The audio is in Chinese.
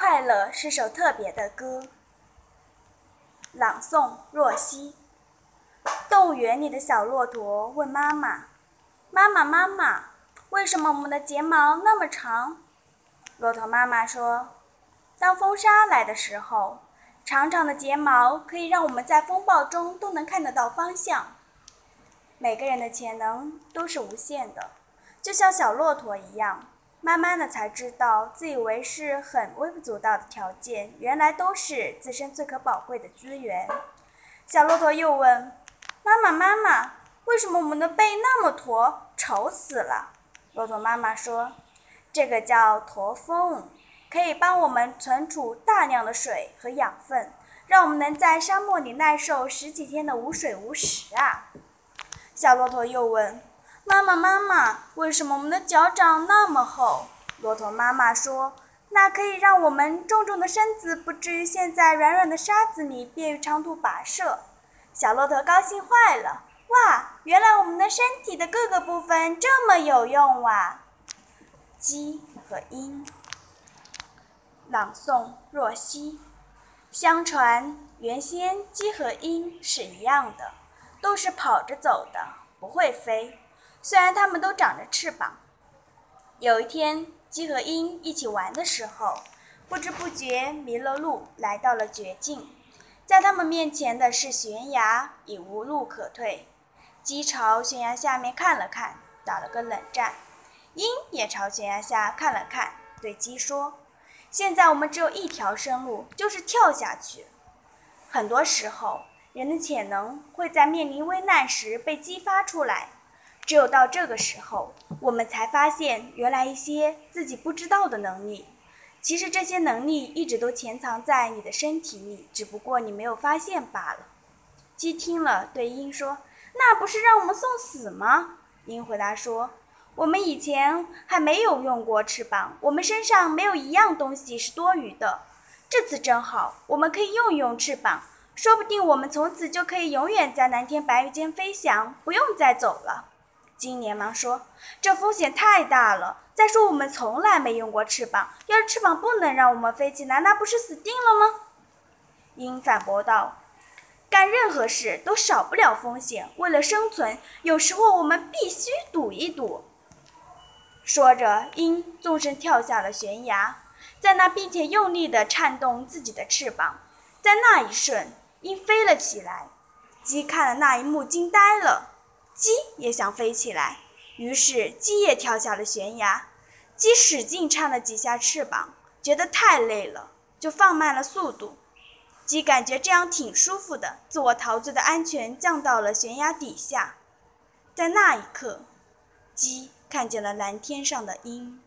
快乐是首特别的歌。朗诵：若曦。动物园里的小骆驼问妈妈：“妈妈，妈妈，为什么我们的睫毛那么长？”骆驼妈妈说：“当风沙来的时候，长长的睫毛可以让我们在风暴中都能看得到方向。每个人的潜能都是无限的，就像小骆驼一样。”慢慢的才知道，自以为是很微不足道的条件，原来都是自身最可宝贵的资源。小骆驼又问：“妈妈，妈妈，为什么我们的背那么驼，丑死了？”骆驼妈妈说：“这个叫驼峰，可以帮我们存储大量的水和养分，让我们能在沙漠里耐受十几天的无水无食啊。”小骆驼又问。妈妈，妈妈，为什么我们的脚掌那么厚？骆驼妈妈说：“那可以让我们重重的身子不至于陷在软软的沙子里，便于长途跋涉。”小骆驼高兴坏了，哇！原来我们的身体的各个部分这么有用哇！鸡和鹰，朗诵：若曦。相传，原先鸡和鹰是一样的，都是跑着走的，不会飞。虽然它们都长着翅膀，有一天，鸡和鹰一起玩的时候，不知不觉迷了路，来到了绝境。在他们面前的是悬崖，已无路可退。鸡朝悬崖下面看了看，打了个冷战。鹰也朝悬崖下看了看，对鸡说：“现在我们只有一条生路，就是跳下去。”很多时候，人的潜能会在面临危难时被激发出来。只有到这个时候，我们才发现，原来一些自己不知道的能力，其实这些能力一直都潜藏在你的身体里，只不过你没有发现罢了。鸡听了，对鹰说：“那不是让我们送死吗？”鹰回答说：“我们以前还没有用过翅膀，我们身上没有一样东西是多余的。这次正好，我们可以用一用翅膀，说不定我们从此就可以永远在蓝天白云间飞翔，不用再走了。”金连忙说：“这风险太大了。再说我们从来没用过翅膀，要是翅膀不能让我们飞起来，那不是死定了吗？”鹰反驳道：“干任何事都少不了风险。为了生存，有时候我们必须赌一赌。”说着，鹰纵身跳下了悬崖，在那并且用力地颤动自己的翅膀。在那一瞬，鹰飞了起来。鸡看了那一幕，惊呆了。鸡也想飞起来，于是鸡也跳下了悬崖。鸡使劲颤了几下翅膀，觉得太累了，就放慢了速度。鸡感觉这样挺舒服的，自我陶醉的安全降到了悬崖底下。在那一刻，鸡看见了蓝天上的鹰。